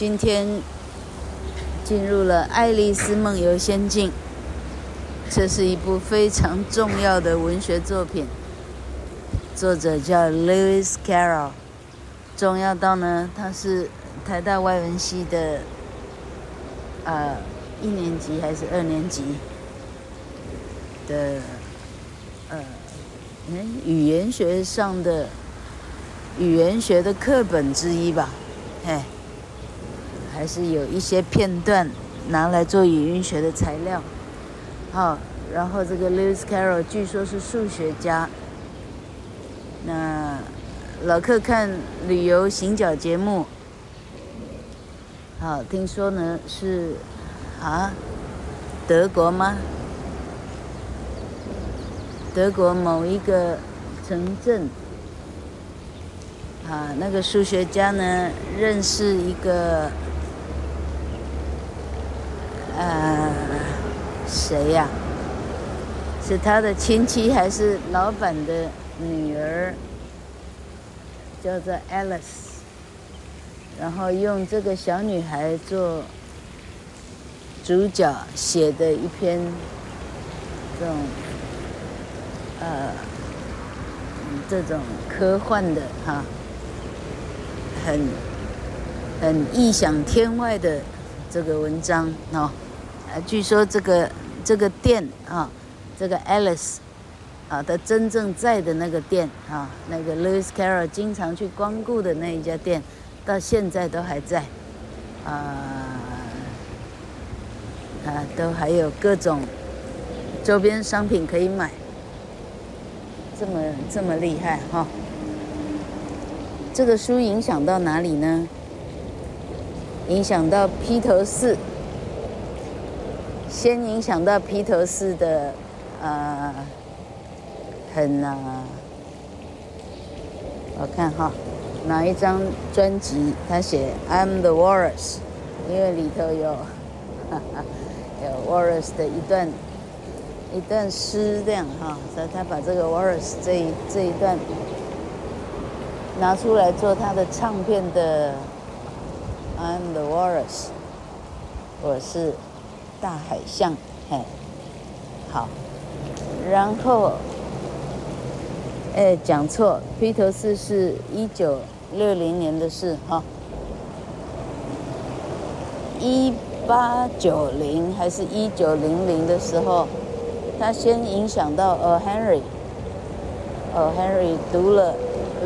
今天进入了《爱丽丝梦游仙境》，这是一部非常重要的文学作品，作者叫 Lewis Carroll，重要到呢，他是台大外文系的，呃，一年级还是二年级的，呃，嗯语言学上的语言学的课本之一吧，嘿。还是有一些片段拿来做语音学的材料，好，然后这个 Lewis Carroll 据说是数学家。那老客看旅游行脚节目，好，听说呢是啊，德国吗？德国某一个城镇，啊，那个数学家呢认识一个。呃，谁呀？是他的亲戚还是老板的女儿？叫做 Alice，然后用这个小女孩做主角写的一篇这种呃这种科幻的哈，很很异想天外的这个文章哦。呃，据说这个这个店啊，这个 Alice 啊，他真正在的那个店啊，那个 Lewis Carroll 经常去光顾的那一家店，到现在都还在，啊啊，都还有各种周边商品可以买，这么这么厉害哈、这个书影响到哪里呢？影响到披头士。先影响到披头士的，呃，很啊，我看哈，哪一张专辑他写 I'm the Walrus，因为里头有，哈哈，有 Walrus 的一段一段诗这样哈，所以他把这个 Walrus 这一这一段拿出来做他的唱片的 I'm the Walrus，我是。大海象，嘿，好，然后，哎，讲错，披头士是一九六零年的事哈，一八九零还是一九零零的时候，他先影响到呃 Henry，呃 Henry 读了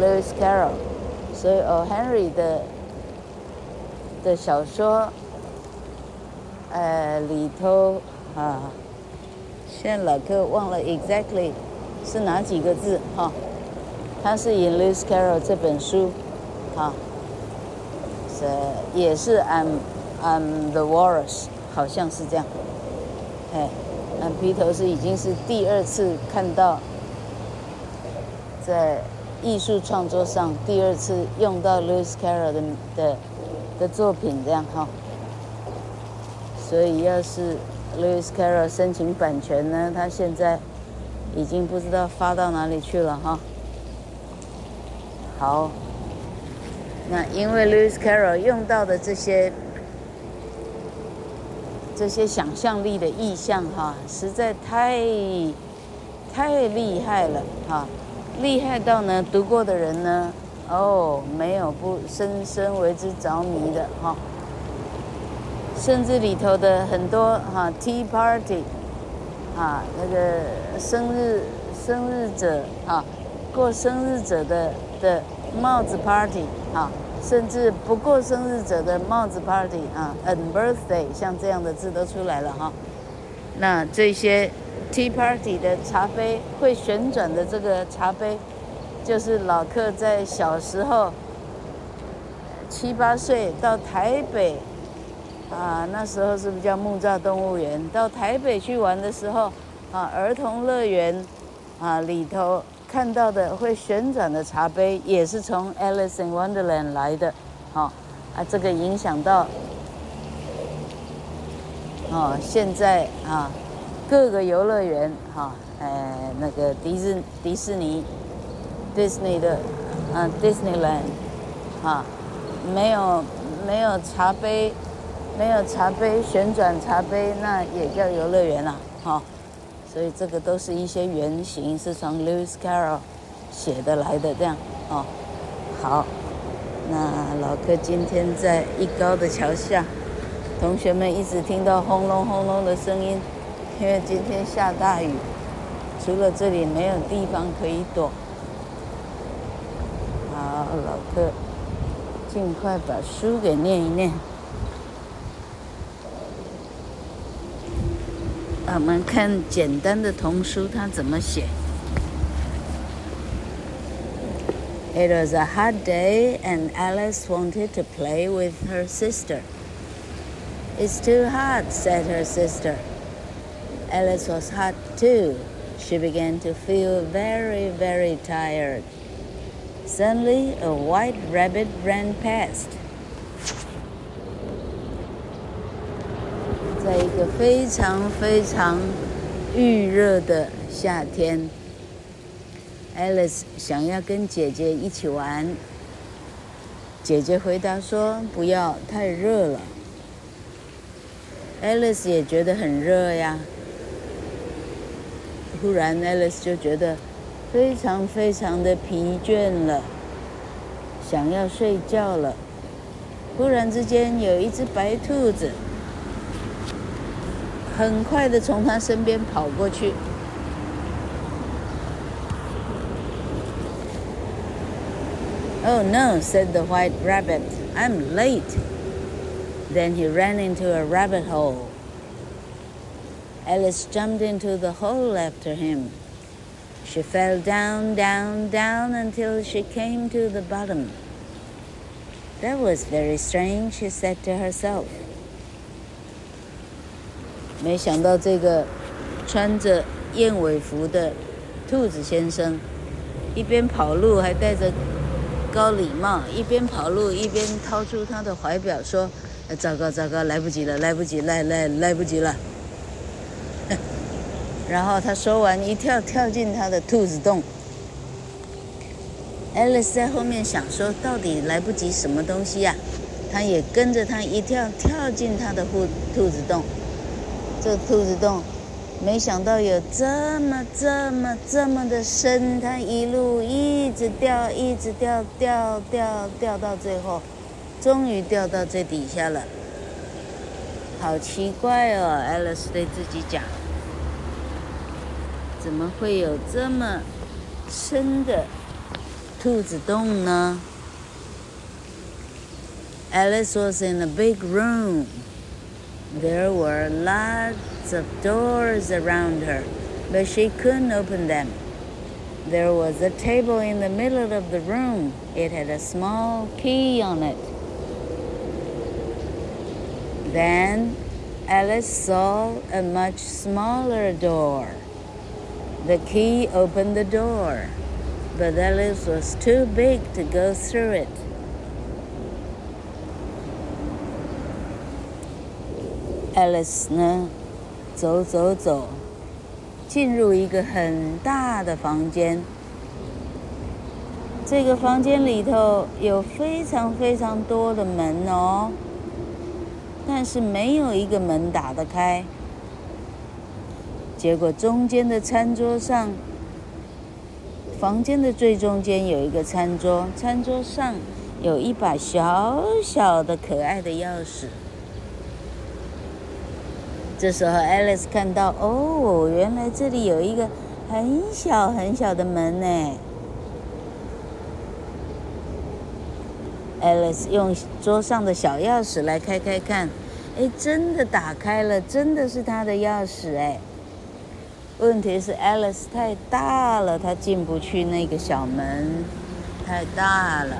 Lewis Carroll，所以呃 Henry 的的小说。呃，里头啊，现在老客忘了 exactly 是哪几个字哈？他是引 Lewis Carroll 这本书，哈，是也是 I'm I'm the Walrus，好像是这样。哎，那皮头是已经是第二次看到，在艺术创作上第二次用到 Lewis Carroll 的的的作品这样哈。所以，要是 Lewis Carroll 申请版权呢，他现在已经不知道发到哪里去了哈。好，那因为 Lewis Carroll 用到的这些这些想象力的意象哈，实在太太厉害了哈，厉害到呢，读过的人呢，哦，没有不深深为之着迷的哈。甚至里头的很多哈 Tea Party，啊那个生日生日者啊过生日者的的帽子 Party 啊，甚至不过生日者的帽子 Party 啊，and birthday 像这样的字都出来了哈。那这些 Tea Party 的茶杯会旋转的这个茶杯，就是老客在小时候七八岁到台北。啊，那时候是不是叫木栅动物园？到台北去玩的时候，啊，儿童乐园，啊里头看到的会旋转的茶杯，也是从 Alice in Wonderland 来的，啊，啊，这个影响到，哦，现在啊，各个游乐园，哈，哎，那个迪士迪士尼，Disney 的，啊，Disneyland，啊。没有没有茶杯，没有茶杯旋转茶杯，那也叫游乐园了，哈。所以这个都是一些原型，是从 Lewis Carroll 写的来的，这样，哦，好。那老柯今天在一高的桥下，同学们一直听到轰隆轰隆的声音，因为今天下大雨，除了这里没有地方可以躲。好，老柯，尽快把书给念一念。我们看简单的童书，它怎么写？It was a hot day, and Alice wanted to play with her sister. It's too hot, said her sister. Alice was hot too. She began to feel very, very tired. Suddenly, a white rabbit ran past. 在一个非常非常预热的夏天。Alice 想要跟姐姐一起玩，姐姐回答说：“不要，太热了。” Alice 也觉得很热呀。忽然，Alice 就觉得非常非常的疲倦了，想要睡觉了。忽然之间，有一只白兔子很快的从她身边跑过去。Oh no, said the white rabbit. I'm late. Then he ran into a rabbit hole. Alice jumped into the hole after him. She fell down, down, down until she came to the bottom. That was very strange, she said to herself. 没想到这个穿着燕尾服的兔子先生，一边跑路还带着。高礼帽，一边跑路一边掏出他的怀表，说：“糟糕糟糕，来不及了，来不及，来来来不及了。” 然后他说完，一跳跳进他的兔子洞。Alice 在后面想说：“到底来不及什么东西呀？”他也跟着他一跳跳进他的兔兔子洞。这兔子洞。没想到有这么这么这么的深，它一路一直掉，一直掉，掉掉掉到最后，终于掉到最底下了。好奇怪哦，Alice 对自己讲，怎么会有这么深的兔子洞呢？Alice was in a big room. There were lots of doors around her, but she couldn't open them. There was a table in the middle of the room. It had a small key on it. Then Alice saw a much smaller door. The key opened the door, but Alice was too big to go through it. Alice 呢，走走走，进入一个很大的房间。这个房间里头有非常非常多的门哦，但是没有一个门打得开。结果中间的餐桌上，房间的最中间有一个餐桌，餐桌上有一把小小的可爱的钥匙。这时候，Alice 看到，哦，原来这里有一个很小很小的门呢。Alice 用桌上的小钥匙来开开看，哎，真的打开了，真的是她的钥匙哎。问题是 Alice 太大了，她进不去那个小门，太大了。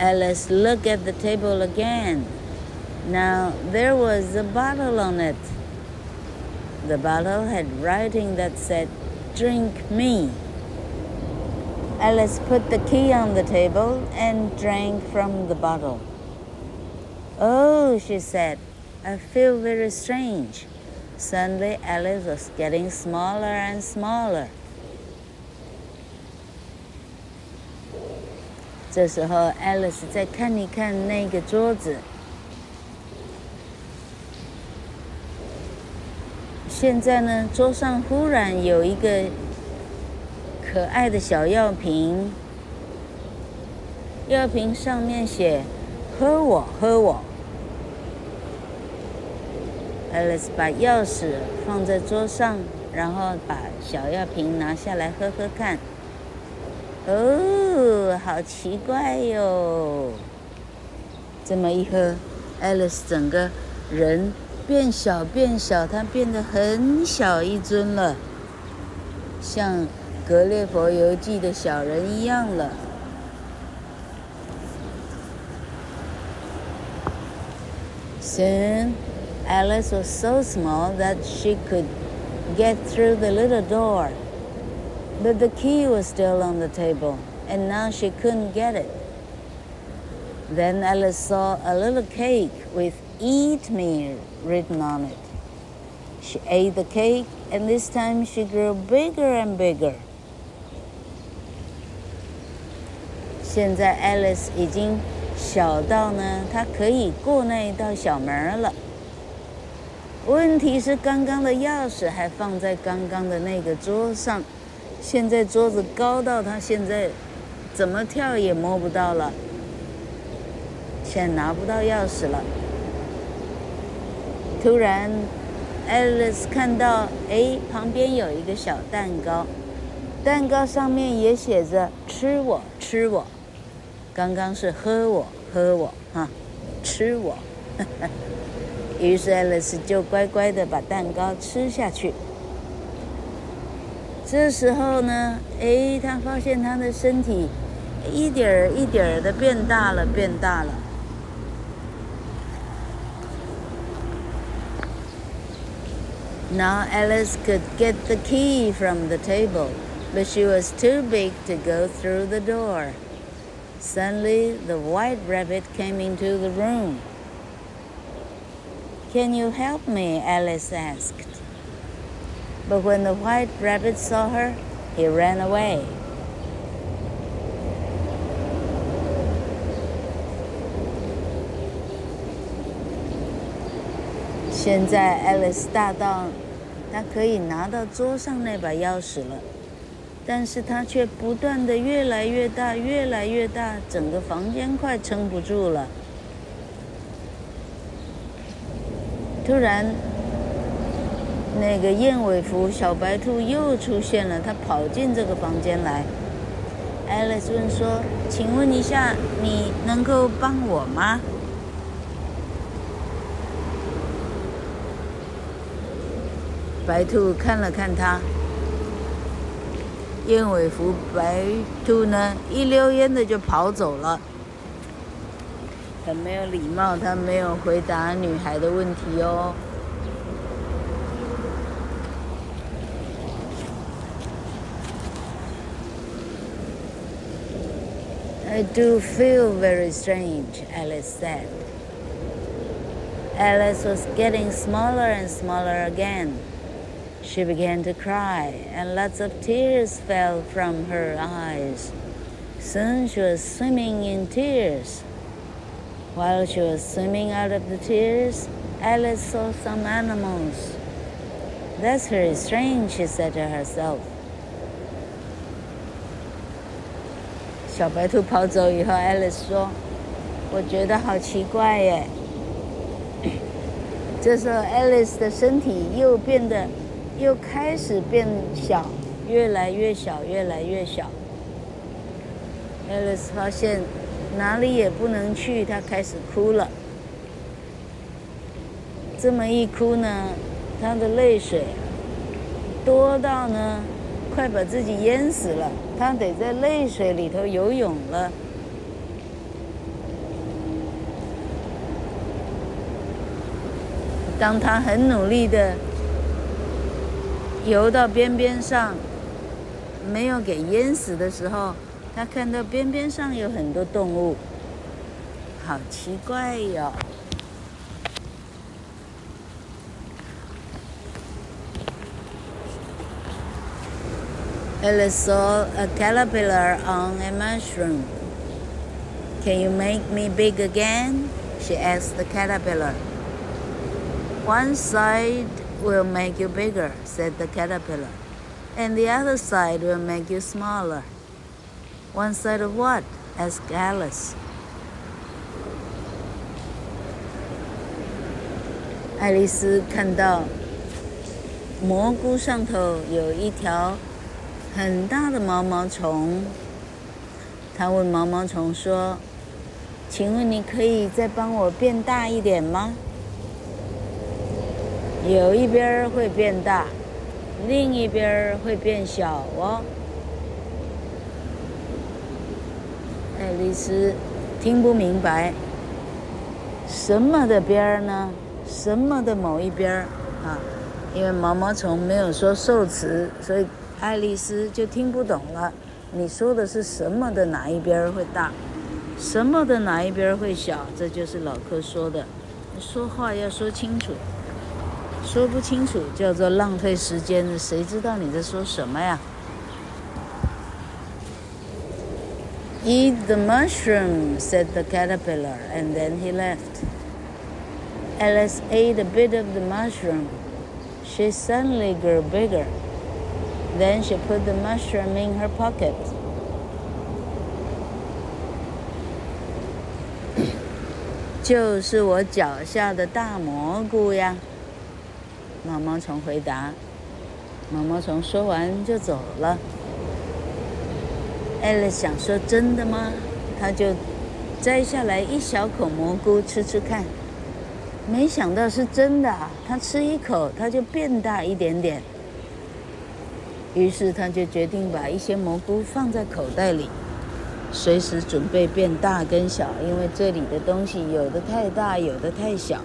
Alice looked at the table again. Now there was a bottle on it. The bottle had writing that said, Drink me. Alice put the key on the table and drank from the bottle. Oh, she said, I feel very strange. Suddenly, Alice was getting smaller and smaller. 这时候，Alice 再看一看那个桌子，现在呢，桌上忽然有一个可爱的小药瓶，药瓶上面写“喝我，喝我”。Alice 把钥匙放在桌上，然后把小药瓶拿下来喝喝看。哦，好奇怪哟！这么一喝，Alice 整个人变小变小，她变得很小一尊了，像《格列佛游记》的小人一样了。Soon, Alice was so small that she could get through the little door. But the key was still on the table, and now she couldn't get it. Then Alice saw a little cake with Eat Me written on it. She ate the cake, and this time she grew bigger and bigger. 现在 Alice 已经小到呢，她可以过那一道小门了。问题是，刚刚的钥匙还放在刚刚的那个桌上。现在桌子高到他现在 怎么跳也摸不到了，现在拿不到钥匙了。突然，Alice 看到，哎，旁边有一个小蛋糕，蛋糕上面也写着“吃我，吃我”。刚刚是“喝我，喝我”哈，“吃我”。于是 Alice 就乖乖的把蛋糕吃下去。这时候呢，哎，他发现他的身体一点儿一点儿的变大了，变大了。Now Alice could get the key from the table, but she was too big to go through the door. Suddenly, the white rabbit came into the room. Can you help me? Alice asked. But when the white rabbit saw her, he ran away. 现在 Alice 大到，她可以拿到桌上那把钥匙了，但是她却不断的越来越大，越来越大，整个房间快撑不住了。突然。那个燕尾服小白兔又出现了，它跑进这个房间来。Alice 问说：“请问一下，你能够帮我吗？”白兔看了看他，燕尾服白兔呢，一溜烟的就跑走了。很没有礼貌，他没有回答女孩的问题哦。I do feel very strange, Alice said. Alice was getting smaller and smaller again. She began to cry, and lots of tears fell from her eyes. Soon she was swimming in tears. While she was swimming out of the tears, Alice saw some animals. That's very strange, she said to herself. 小白兔跑走以后，Alice 说：“我觉得好奇怪耶。”这时候，Alice 的身体又变得，又开始变小，越来越小，越来越小。Alice 发现哪里也不能去，她开始哭了。这么一哭呢，她的泪水多到呢。快把自己淹死了，他得在泪水里头游泳了。当他很努力的游到边边上，没有给淹死的时候，他看到边边上有很多动物，好奇怪哟。Alice saw a caterpillar on a mushroom. Can you make me big again? She asked the caterpillar. One side will make you bigger, said the caterpillar, and the other side will make you smaller. One side of what? asked Alice. 爱丽丝看到蘑菇上头有一条 很大的毛毛虫，他问毛毛虫说：“请问你可以再帮我变大一点吗？”有一边会变大，另一边会变小哦。爱丽丝听不明白，什么的边呢？什么的某一边啊？因为毛毛虫没有说受词，所以爱丽丝就听不懂了。你说的是什么的哪一边会大？什么的哪一边会小？这就是老柯说的，说话要说清楚。说不清楚叫做浪费时间，谁知道你在说什么呀？Eat the mushroom, said the caterpillar, and then he left. Alice ate a bit of the mushroom. She suddenly grew bigger. Then she put the mushroom in her pocket. 就是我脚下的大蘑菇呀。毛毛虫回答：“毛毛虫说完就走了。”爱丽想说：“真的吗？”他就摘下来一小口蘑菇吃吃看，没想到是真的。他吃一口，他就变大一点点。于是他就决定把一些蘑菇放在口袋里，随时准备变大跟小，因为这里的东西有的太大，有的太小。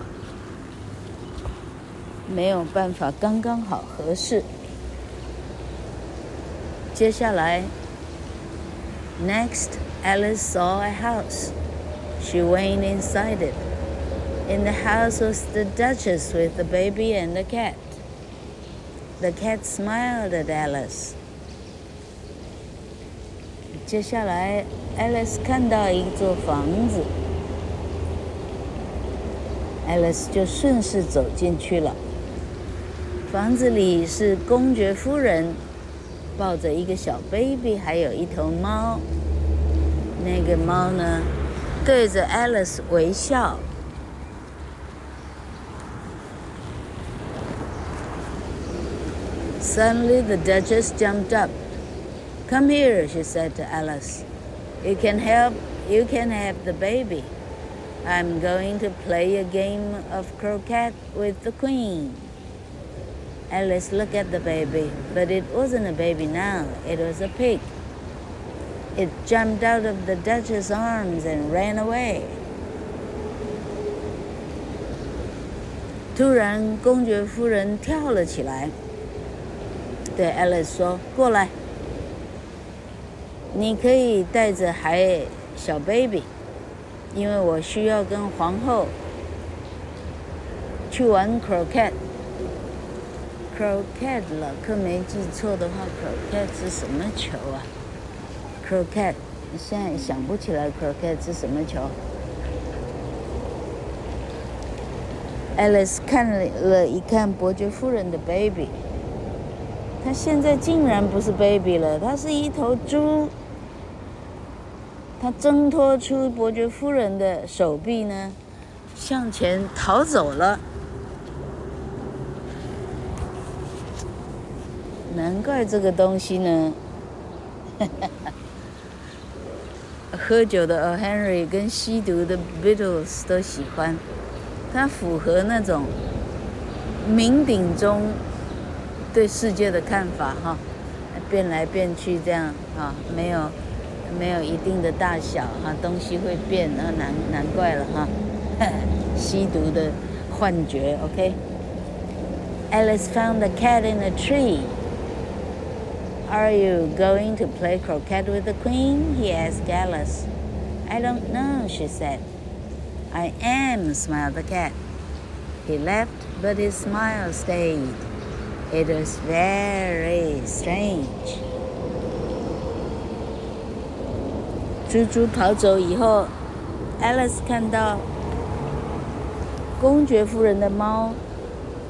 没有办法，刚刚好合适。接下来，Next, Alice saw a house. She went inside it. In the house was the Duchess with the baby and the cat. The cat smiled at Alice. 接下来，Alice 看到一座房子，Alice 就顺势走进去了。房子里是公爵夫人抱着一个小 baby，还有一头猫。那个猫呢，对着 Alice 微笑。Suddenly, the Duchess jumped up. "Come here," she said to Alice. "You can help. You can have the baby. I'm going to play a game of croquet with the Queen." Alice looked at the baby, but it wasn't a baby now. It was a pig. It jumped out of the Duchess's arms and ran away. 突然，公爵夫人跳了起来， 对 Alice 说：“过来，你可以带着孩小 baby，因为我需要跟皇后去玩 croquet。” Croquet 了，可没记错的话，Croquet 是什么球啊？Croquet，现在想不起来 Croquet 是什么球。Alice 看了一看伯爵夫人的 baby，他现在竟然不是 baby 了，他是一头猪。他挣脱出伯爵夫人的手臂呢，向前逃走了。难怪这个东西呢，喝酒的 O. Henry 跟吸毒的 Beatles 都喜欢，它符合那种酩酊中对世界的看法哈，变来变去这样哈，没有没有一定的大小哈，东西会变，那难难怪了哈，吸毒的幻觉。OK。Alice found the cat in a tree. Are you going to play croquet with the queen? He asked Alice. I don't know, she said. I am, smiled the cat. He left, but his smile stayed. It was very strange. 猪猪逃走以后 Alice 看到公爵夫人的猫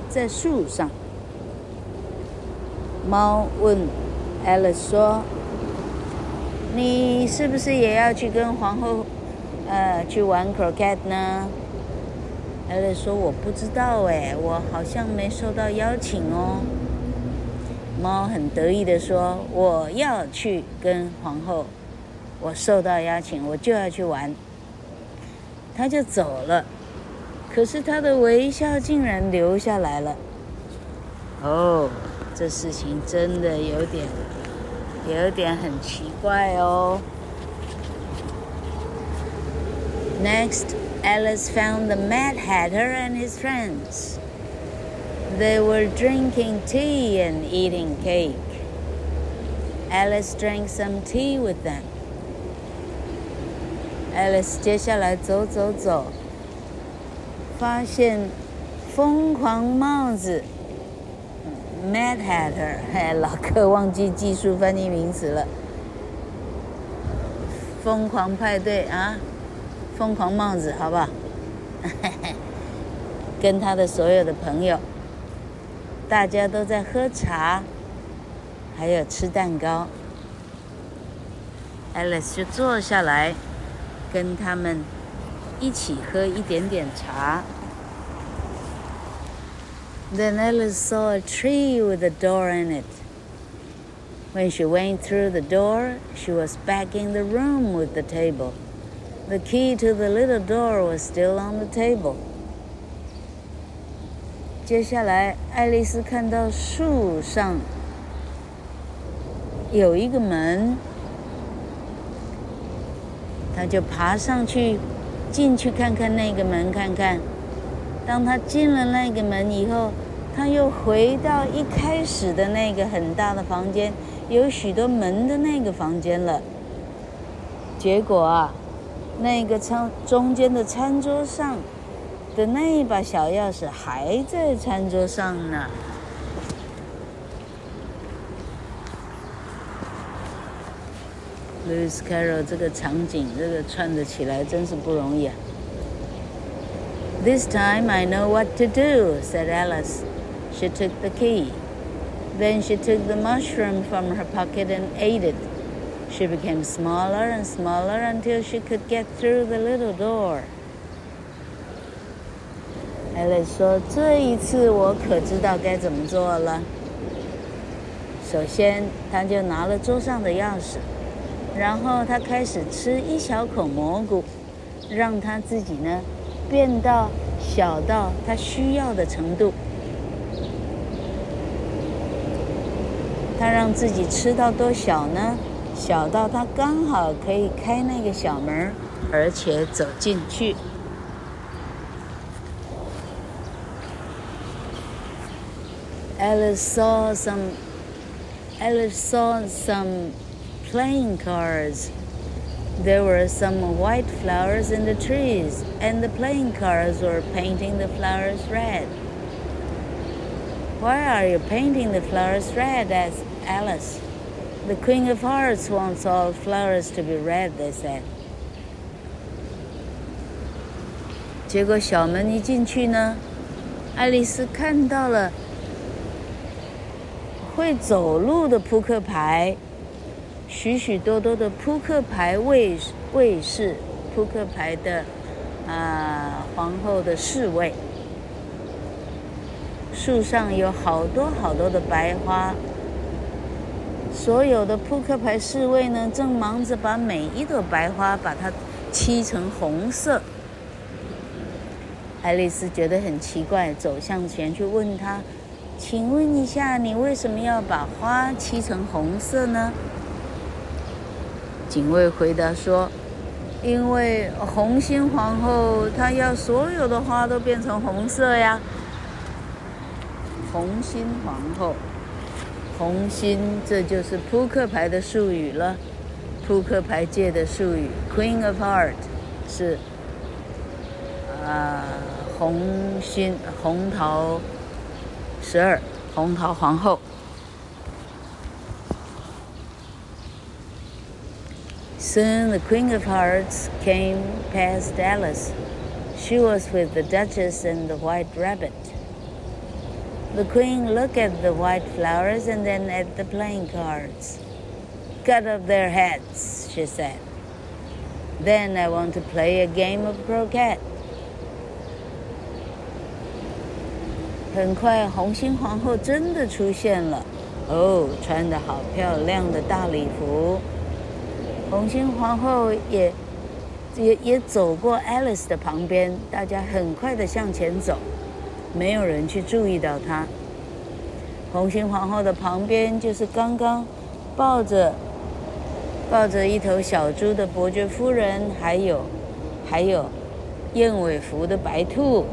在树上。猫问 Alice 说：“你是不是也要去跟皇后，呃，去玩 croquet 呢？”Alice 说：“我不知道哎，我好像没收到邀请哦。”猫很得意地说：“我要去跟皇后，我受到邀请，我就要去玩。”他就走了，可是他的微笑竟然留下来了。哦。这事情真的有点，有点很奇怪哦。Next, Alice found the Mad Hatter and his friends. They were drinking tea and eating cake. Alice drank some tea with them. Alice 接下来走走走，发现疯狂帽子。Mad Hatter，哎，老客忘记技术翻译名词了。疯狂派对啊， 疯狂帽子，好不好？跟他的所有的朋友，大家都在喝茶，还有吃蛋糕。Alice 就坐下来，跟他们一起喝一点点茶。Then Alice saw a tree with a door in it. When she went through the door, she was back in the room with the table. The key to the little door was still on the table. 接下来，爱丽丝看到树上有一个门，她就爬上去，进去看看那个门，看看。当她进了那个门以后，她又回到一开始的那个很大的房间，有许多门的那个房间了。结果啊，那个餐中间的餐桌上的那一把小钥匙还在餐桌上呢。Lewis Carroll 这个场景，这个串的起来真是不容易啊。This time I know what to do, said Alice. She took the key. Then she took the mushroom from her pocket and ate it. She became smaller and smaller until she could get through the little door. Alice 说：“这一次我可知道该怎么做了。首先，她就拿了桌上的钥匙，然后她开始吃一小口蘑菇，让她自己呢。”变到小到他需要的程度，他让自己吃到多小呢？小到他刚好可以开那个小门，而且走进去。Alice saw some. Alice saw some playing cards. There were some white flowers in the trees, and the playing cards were painting the flowers red. Why are you painting the flowers red? asked Alice. The Queen of Hearts wants all flowers to be red, they said. 结果小门一进去呢，爱丽丝看到了会走路的扑克牌。许许多多的扑克牌卫卫士，扑克牌的啊、皇后的侍卫，树上有好多好多的白花，所有的扑克牌侍卫呢，正忙着把每一朵白花把它漆成红色。爱丽丝觉得很奇怪，走向前去问他：“请问一下，你为什么要把花漆成红色呢？”警卫回答说：“因为红心皇后她要所有的花都变成红色呀。红心皇后，红心，这就是扑克牌的术语了。扑克牌界的术语，Queen of Heart 是啊，红心红桃十二，红桃皇后。” Soon the Queen of Hearts came past Alice. She was with the Duchess and the White Rabbit. The Queen looked at the white flowers and then at the playing cards. Cut off their heads, she said. Then I want to play a game of croquet. 很快，红心皇后真的出现了。哦，穿得好漂亮的大礼服。红心皇后也也也走过 Alice 的旁边，大家很快的向前走， 没有人去注意到她。红心皇后的旁边就是刚刚抱着抱着一头小猪的伯爵夫人，还有还有燕尾服的白兔。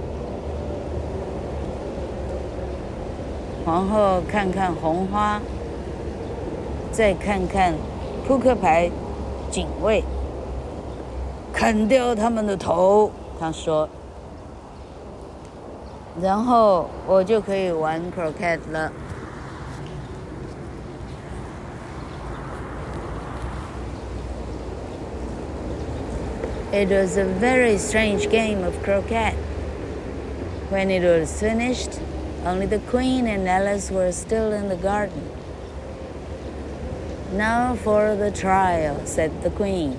皇后看看红花，再看看扑克牌警卫，砍掉他们的头，她说，然后我就可以玩 croquet 了。It was a very strange game of croquet. When it was finished, only the Queen and Alice were still in the garden. Now for the trial, said the Queen.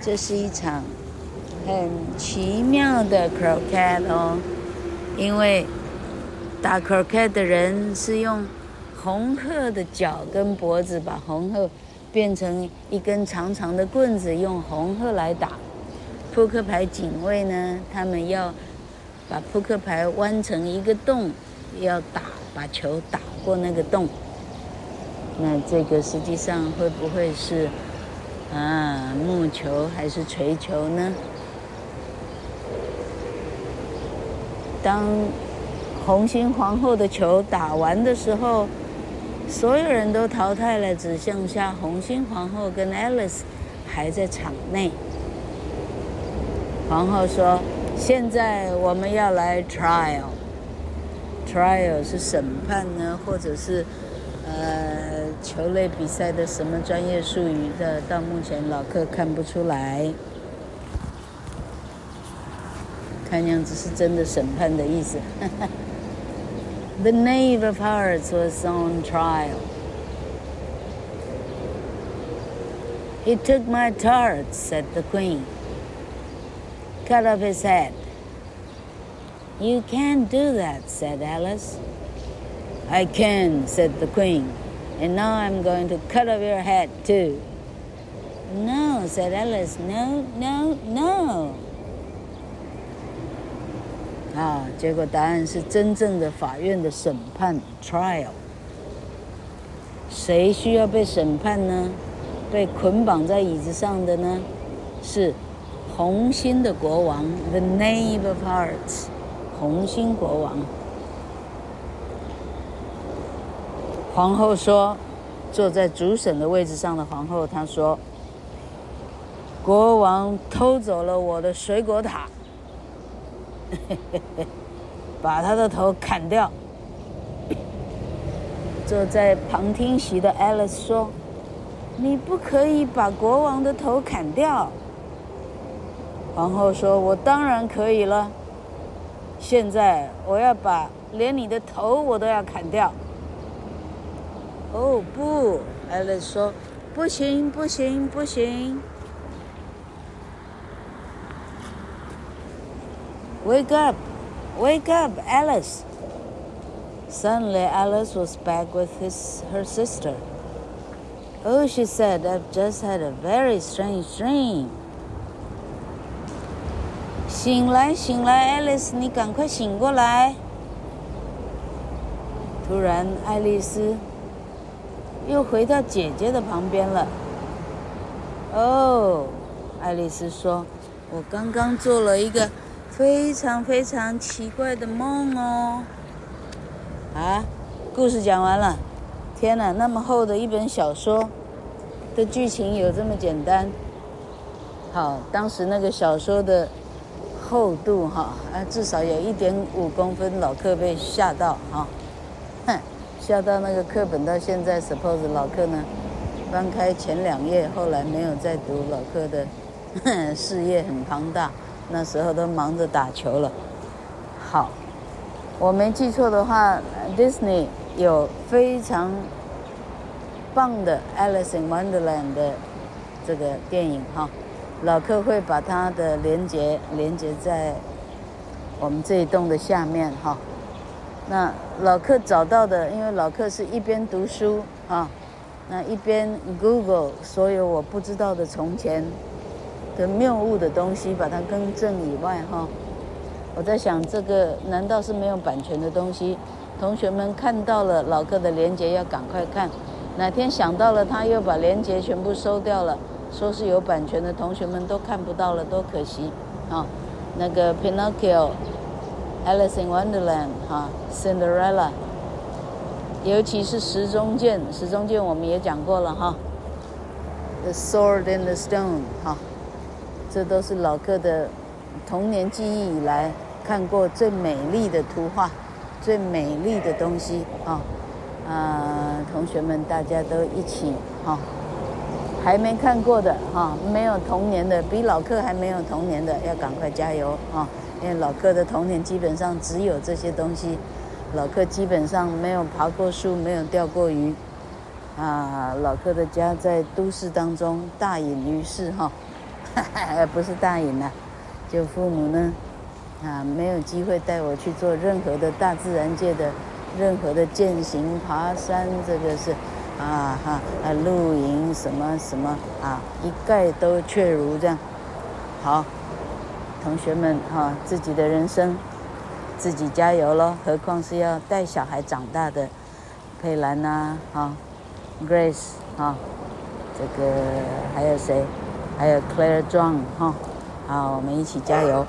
这是一场 很奇妙的 croquet 哦，因为打 croquet 的人是用红鹤的脚跟脖子把红鹤。变成一根长长的棍子，用红鹤来打。扑克牌警卫呢，他们要把扑克牌弯成一个洞，要打，把球打过那个洞。那这个实际上会不会是啊木球还是锤球呢？当红心皇后的球打完的时候。所有人都淘汰了，只剩下红心皇后跟 Alice 还在场内。皇后说：“现在我们要来 trial，trial 是审判呢，或者是呃球类比赛的什么专业术语的？到目前老客看不出来，看样子是真的审判的意思。 ” The Knave of Hearts was on trial. He took my tarts, said the Queen. Cut off his head. You can't do that, said Alice. I can, said the Queen. And now I'm going to cut off your head, too. No, said Alice. No, no, no. 啊，结果答案是真正的法院的审判 （trial）。谁需要被审判呢？被捆绑在椅子上的呢？是红心的国王 （the Knave of Hearts）。红心国王。皇后说：“坐在主审的位置上的皇后，她说，国王偷走了我的水果塔。” 把他的头砍掉。坐在旁听席的 Alice 说：“你不可以把国王的头砍掉。”皇后说：“我当然可以了。现在我要把连你的头我都要砍掉。”哦不，Alice 说：“不行，不行，不行。” Wake up! Wake up, Alice! Suddenly, Alice was back with his, her sister. Oh, she said, I've just had a very strange dream. 醒来，醒来，Alice，你赶快醒过来！突然，爱丽丝又回到姐姐的旁边了。哦，爱丽丝说：“我刚刚做了一个。”非常非常奇怪的梦哦！啊，故事讲完了。天哪，那么厚的一本小说的剧情有这么简单？好，当时那个小说的厚度哈，啊，至少有一点五公分，老客被吓到哈。哼，吓到那个课本到现在，suppose 老克呢，翻开前两页，后来没有再读老克的事业很庞大，那时候都忙着打球了。好，我没记错的话，Disney 有非常棒的《Alice in Wonderland》的这个电影哈，老克会把它的连接连接在我们这一栋的下面哈。那老克找到的，因为老克是一边读书啊，那一边 Google 所有我不知道的从前的谬误的东西，把它更正以外哈，我在想这个难道是没有版权的东西？同学们看到了老哥的连接要赶快看，哪天想到了他又把连接全部收掉了，说是有版权的，同学们都看不到了，多可惜啊！那个 Pinocchio。Alice in Wonderland，哈，Cinderella，尤其是石中剑，石中剑我们也讲过了哈。The Sword in the Stone，哈，这都是老客的童年记忆以来看过最美丽的图画，最美丽的东西啊！啊，同学们大家都一起哈，还没看过的哈，没有童年的，比老客还没有童年的，要赶快加油啊！因为老客的童年基本上只有这些东西，老客基本上没有爬过树，没有钓过鱼，啊，老客的家在都市当中大隐于市哈，不是大隐呐，就父母呢，啊，没有机会带我去做任何的大自然界的任何的健行、爬山，这个是，啊哈，啊露营什么什么啊，一概都确如这样，好。同学们哈，自己的人生自己加油喽！何况是要带小孩长大的佩兰呐，哈，Grace 哈，这个还有谁？还有 Claire John 哈，好，我们一起加油。